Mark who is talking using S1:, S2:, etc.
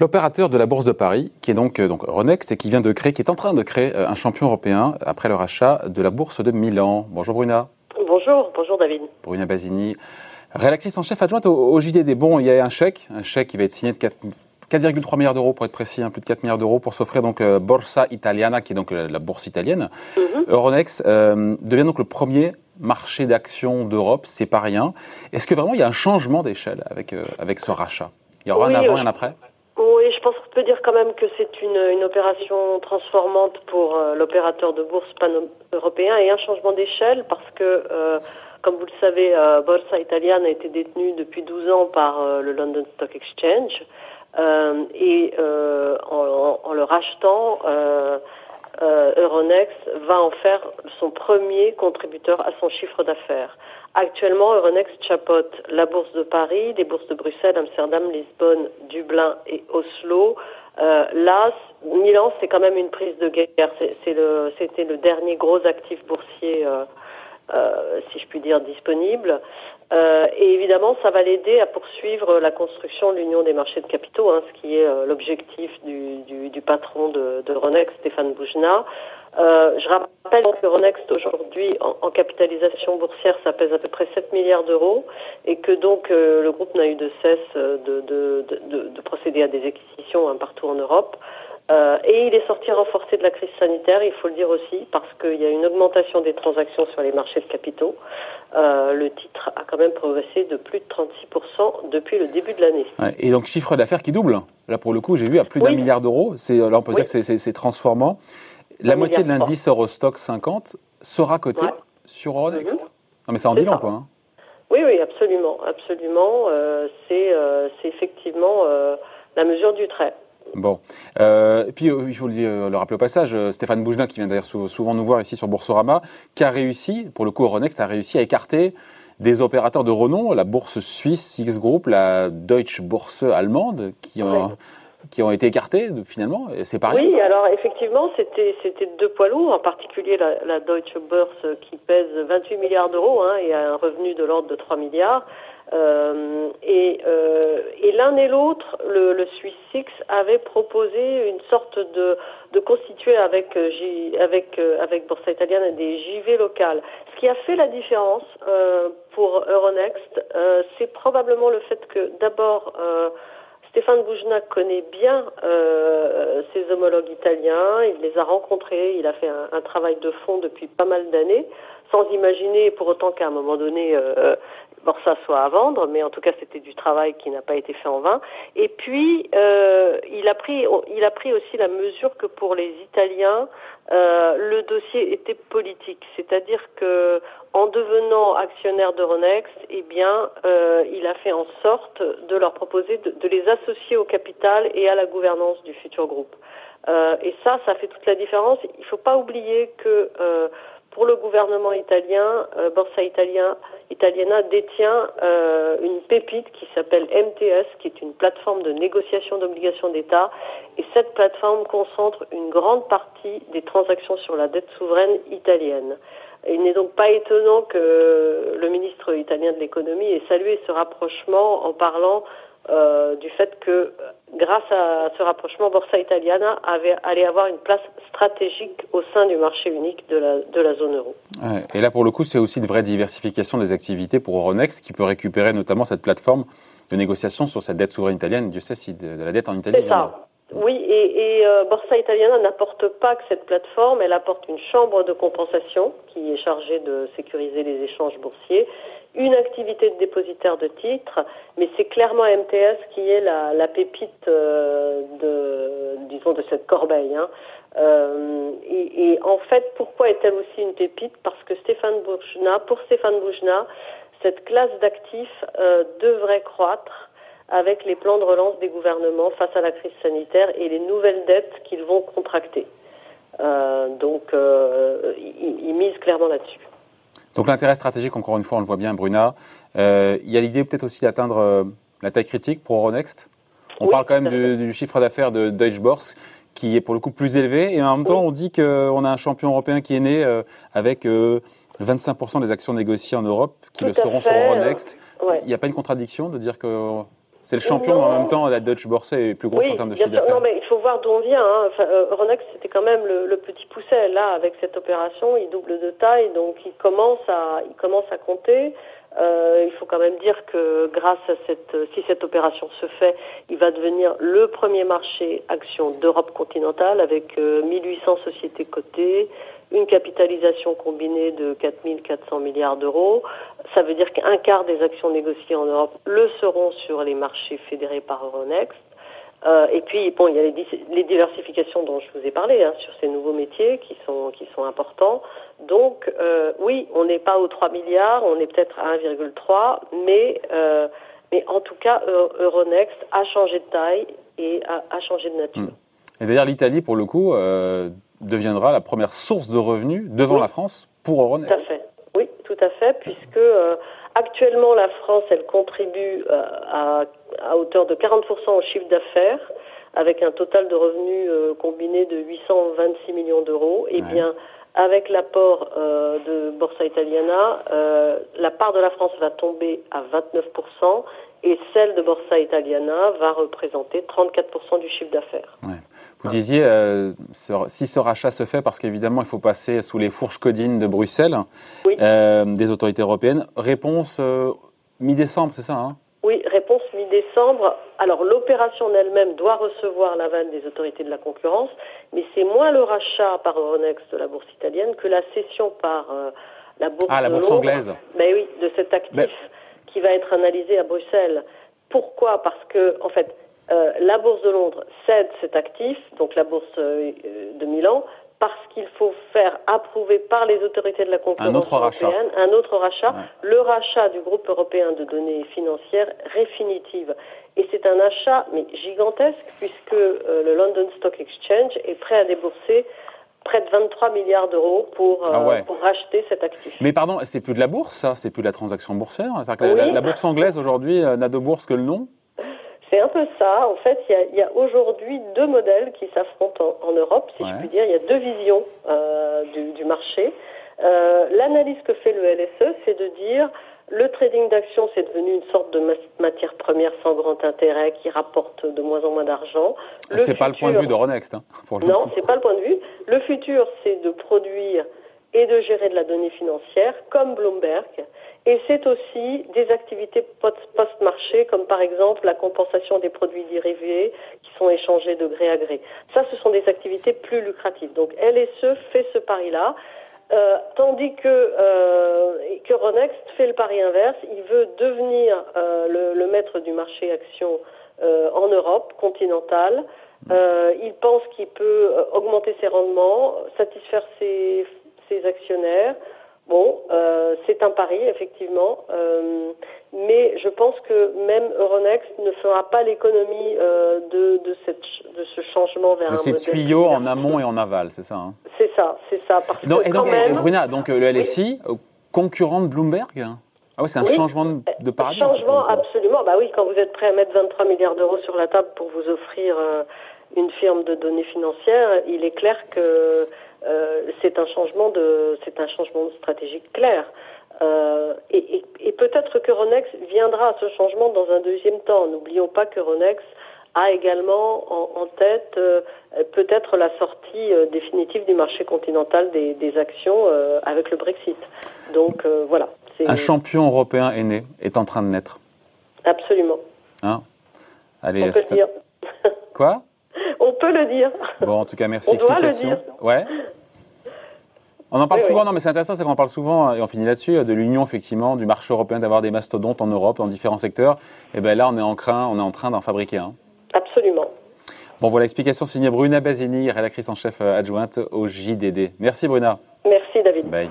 S1: L'opérateur de la Bourse de Paris, qui est donc, euh, donc Ronext, et qui vient de créer, qui est en train de créer euh, un champion européen après le rachat de la Bourse de Milan. Bonjour Bruna.
S2: Bonjour, bonjour David.
S1: Bruna Basini, rédactrice en chef adjointe au, JDD. Bon, il y a un chèque, un chèque qui va être signé de 4,3 milliards d'euros pour être précis, hein, plus de 4 milliards d'euros pour s'offrir donc euh, Borsa Italiana, qui est donc la bourse italienne. Mhm. Euronext devient donc le premier marché d'actions d'Europe, c'est pas rien. Est-ce que vraiment il y a un changement d'échelle avec, avec ce rachat? Il y aura un avant et un après?
S2: Oui, je pense qu'on peut dire quand même que c'est une, une, opération transformante pour euh, l'opérateur de bourse pan-européen et un changement d'échelle parce que, euh, comme vous le savez, euh, Borsa Italiana a été détenue depuis 12 ans par euh, le London Stock Exchange et en, en, le rachetant, Euronext va en faire son premier contributeur à son chiffre d'affaires. Actuellement, Euronext chapeaute la bourse de Paris, les bourses de Bruxelles, Amsterdam, Lisbonne, Dublin et Oslo. Euh, là, Milan, c'est quand même une prise de guerre. C'est le, c'était le dernier gros actif boursier, euh, euh, si je puis dire, disponible. Euh, et évidemment, ça va l'aider à poursuivre la construction de l'union des marchés de capitaux, hein, ce qui est euh, l'objectif du, patron de, Ronext, Stéphane Boujna. Je rappelle que Ronext aujourd'hui en, capitalisation boursière ça pèse à peu près 7 milliards d'euros et que donc le groupe n'a eu de cesse de, procéder à des acquisitions hein, partout en Europe. Euh, et il est sorti renforcé de la crise sanitaire, il faut le dire aussi, parce qu'il y a une augmentation des transactions sur les marchés de capitaux. Euh, le titre a quand même progressé de plus de 36% depuis le début de l'année.
S1: Ouais, et donc chiffre d'affaires qui double. Là pour le coup, j'ai vu à plus d'un milliard d'euros. C'est là on peut dire que c'est transformant. La moitié de l'indice Eurostock 50 sera coté ouais. sur Euronext. -hmm. Non mais c'est en dit quoi. Hein.
S2: Oui, oui, absolument, absolument. Euh, c'est effectivement la mesure du trait.
S1: Bon. Euh, et puis, il faut le, le, rappeler au passage, Stéphane Boujna, qui vient d'ailleurs souvent nous voir ici sur Boursorama, qui a réussi, pour le coup, Euronext a réussi à écarter des opérateurs de renom, la bourse suisse Six Group, la Deutsche Börse allemande, qui ont, ouais qui ont été écartés finalement C'est pareil
S2: Oui, alors effectivement, c'était c'était deux poids lourds, en particulier la, la Deutsche Börse qui pèse 28 milliards d'euros hein, et a un revenu de l'ordre de 3 milliards. Euh, et, euh, et l'un et l'autre, le, le Swiss Six avait proposé une sorte de, constituer avec euh, avec Borsa Italiana des JV locales. Ce qui a fait la différence pour Euronext, c'est probablement le fait que d'abord Stéphane Boujna connaît bien ses homologues italiens, il les a rencontrés, il a fait un travail de fond depuis pas mal d'années, sans imaginer pour autant qu'à un moment donné, euh, Borsa soit à vendre, mais en tout cas c'était du travail qui n'a pas été fait en vain. Et puis euh, il a pris, il a pris aussi la mesure que pour les Italiens, euh, le dossier était politique, c'est-à-dire que en devenant actionnaire d'Euronext, eh bien, euh, il a fait en sorte de leur proposer de, de, les associer au capital et à la gouvernance du futur groupe. Euh, et ça, ça fait toute la différence. Il ne faut pas oublier que euh, pour le gouvernement italien, euh, Borsa Italiana détient euh, une pépite qui s'appelle MTS, qui est une plateforme de négociation d'obligations d'État. Et cette plateforme concentre une grande partie des transactions sur la dette souveraine italienne. Il n'est donc pas étonnant que le ministre italien de l'économie ait salué ce rapprochement en parlant euh, du fait que grâce à ce rapprochement, Borsa Italiana avait, allait avoir une place stratégique au sein du marché unique de la, de la zone euro.
S1: Ouais, et là, pour le coup, c'est aussi une vraie diversification des activités pour Euronext, qui peut récupérer notamment cette plateforme de négociation sur cette dette souveraine italienne. Dieu sait si de, de la dette en Italie.
S2: C'est ça. Oui, et, et euh, Borsa Italiana n'apporte pas que cette plateforme, elle apporte une chambre de compensation qui est chargée de sécuriser les échanges boursiers, une activité de dépositaire de titres, mais c'est clairement MTS qui est la, la pépite euh, de, disons, de cette corbeille. Hein. Euh, et, et, en fait, pourquoi est-elle aussi une pépite? Parce que Stéphane Boujna, pour Stéphane Boujna, cette classe d'actifs euh, devrait croître avec les plans de relance des gouvernements face à la crise sanitaire et les nouvelles dettes qu'ils vont contracter. Euh, donc, euh, ils, ils misent clairement là-dessus.
S1: Donc l'intérêt stratégique, encore une fois, on le voit bien, Bruna. Euh, il y a l'idée peut-être aussi d'atteindre la taille critique pour Euronext. On oui, parle quand même du, du, chiffre d'affaires de Deutsche Börse qui est pour le coup plus élevé. Et en même temps, oui. on dit qu'on a un champion européen qui est né avec 25% des actions négociées en Europe qui le seront sur Euronext. Il n'y a pas une contradiction de dire que c'est le champion, mais en même temps, la Deutsche Börse est plus grosse en termes de chiffre d'affaires.
S2: Non, mais il faut voir d'où on vient. Hein. Euronext, c'était quand même le, petit pousset. Là, avec cette opération, il double de taille, donc il commence à, il commence à compter. Euh, il faut quand même dire que grâce à cette, si cette opération se fait, il va devenir le premier marché action d'Europe continentale avec 1800 euh, sociétés cotées, une capitalisation combinée de 4400 milliards d'euros. Ça veut dire qu'un quart des actions négociées en Europe le seront sur les marchés fédérés par Euronext. Euh, et puis, bon, il y a les, diversifications dont je vous ai parlé hein, sur ces nouveaux métiers qui sont qui sont importants. Donc, euh, oui, on n'est pas aux 3 milliards, on est peut-être à 1,3, mais euh, mais en tout cas, Euronext a changé de taille et a, a changé de nature.
S1: Hmm. Et d'ailleurs, l'Italie, pour le coup, deviendra la première source de revenus devant la France pour Euronext.
S2: Tout à fait. Oui, tout à fait, puisque actuellement la France, elle contribue à, à, hauteur de 40% au chiffre d'affaires, avec un total de revenus euh, combiné de 826 millions d'euros. Et eh bien, avec l'apport de Borsa Italiana, la part de la France va tomber à 29% et celle de Borsa Italiana va représenter 34% du chiffre d'affaires.
S1: Vous disiez, euh, si ce rachat se fait, parce qu'évidemment, il faut passer sous les fourches codines de Bruxelles, euh, des autorités européennes, réponse euh, mi-décembre, c'est ça hein?
S2: Oui, réponse mi-décembre. Alors, l'opération en elle-même doit recevoir l'aval des autorités de la concurrence, mais c'est moins le rachat par Euronext de la bourse italienne que la cession par la bourse,
S1: ah, la bourse anglaise.
S2: Ben oui, de cet actif ben qui va être analysé à Bruxelles. Pourquoi? Parce que, en fait, euh, la Bourse de Londres cède cet actif, donc la Bourse euh, de Milan, parce qu'il faut faire approuver par les autorités de la concurrence
S1: un autre
S2: européenne
S1: rachat.
S2: un autre rachat, le rachat du groupe européen de données financières Refinitiv. Et c'est un achat mais gigantesque puisque euh, le London Stock Exchange est prêt à débourser près de 23 milliards d'euros pour, ah pour racheter cet actif.
S1: Mais pardon, c'est plus de la bourse, ça C'est plus de la transaction boursière la, bourse anglaise aujourd'hui n'a de bourse que le nom
S2: un peu ça. En fait, il y a, aujourd'hui deux modèles qui s'affrontent en, Europe, si je puis dire. Il y a deux visions euh, du, marché. Euh, l'analyse que fait le LSE, c'est de dire le trading d'actions, c'est devenu une sorte de matière première sans grand intérêt qui rapporte de moins en moins d'argent.
S1: C'est pas le point de vue d'Euronext. Hein,
S2: non, c'est pas le point de vue. Le futur, c'est de produire et de gérer de la donnée financière comme Bloomberg. Et c'est aussi des activités post-marché, comme par exemple la compensation des produits dérivés qui sont échangés de gré à gré. Ça, ce sont des activités plus lucratives. Donc LSE fait ce pari-là. Euh, tandis que, euh, que Ronext fait le pari inverse, il veut devenir euh, le, maître du marché action euh, en Europe continentale. Euh, il pense qu'il peut augmenter ses rendements, satisfaire ses, ses actionnaires, Bon, euh, c'est un pari, effectivement, euh, mais je pense que même Euronext ne fera pas l'économie euh, de, de, cette, de ce changement vers
S1: de ces tuyaux en amont et en aval, c'est ça hein?
S2: C'est ça, c'est ça. Parce
S1: donc, et donc, Bruna, donc le LSI, concurrent de Bloomberg? Ah oui, c'est un changement de, paradigme.
S2: Changement, absolument. Bah oui, quand vous êtes prêt à mettre 23 milliards d'euros sur la table pour vous offrir une firme de données financières, il est clair que euh, c'est un changement de c'est un changement stratégique clair. Euh, et, et, peut-être que Ronex viendra à ce changement dans un deuxième temps. N'oublions pas que Ronex a également en, tête euh, peut-être la sortie définitive du marché continental des, des actions avec le Brexit. Donc voilà.
S1: Un champion européen est né, est en train de naître.
S2: Absolument.
S1: Hein?
S2: Allez, On peut le dire.
S1: Quoi?
S2: Peut le dire.
S1: Bon, en tout cas, merci. On doit le dire. Ouais. On en parle souvent, non, mais c'est intéressant, c'est qu'on en parle souvent, et on finit là-dessus, de l'union, effectivement, du marché européen, d'avoir des mastodontes en Europe, dans différents secteurs. Et bien là, on est en train, on est en train d'en fabriquer un.
S2: Absolument.
S1: Bon, voilà l'explication signée Bruna Basini, rédactrice en chef adjointe au JDD. Merci Bruna.
S2: Merci David.
S1: Bye.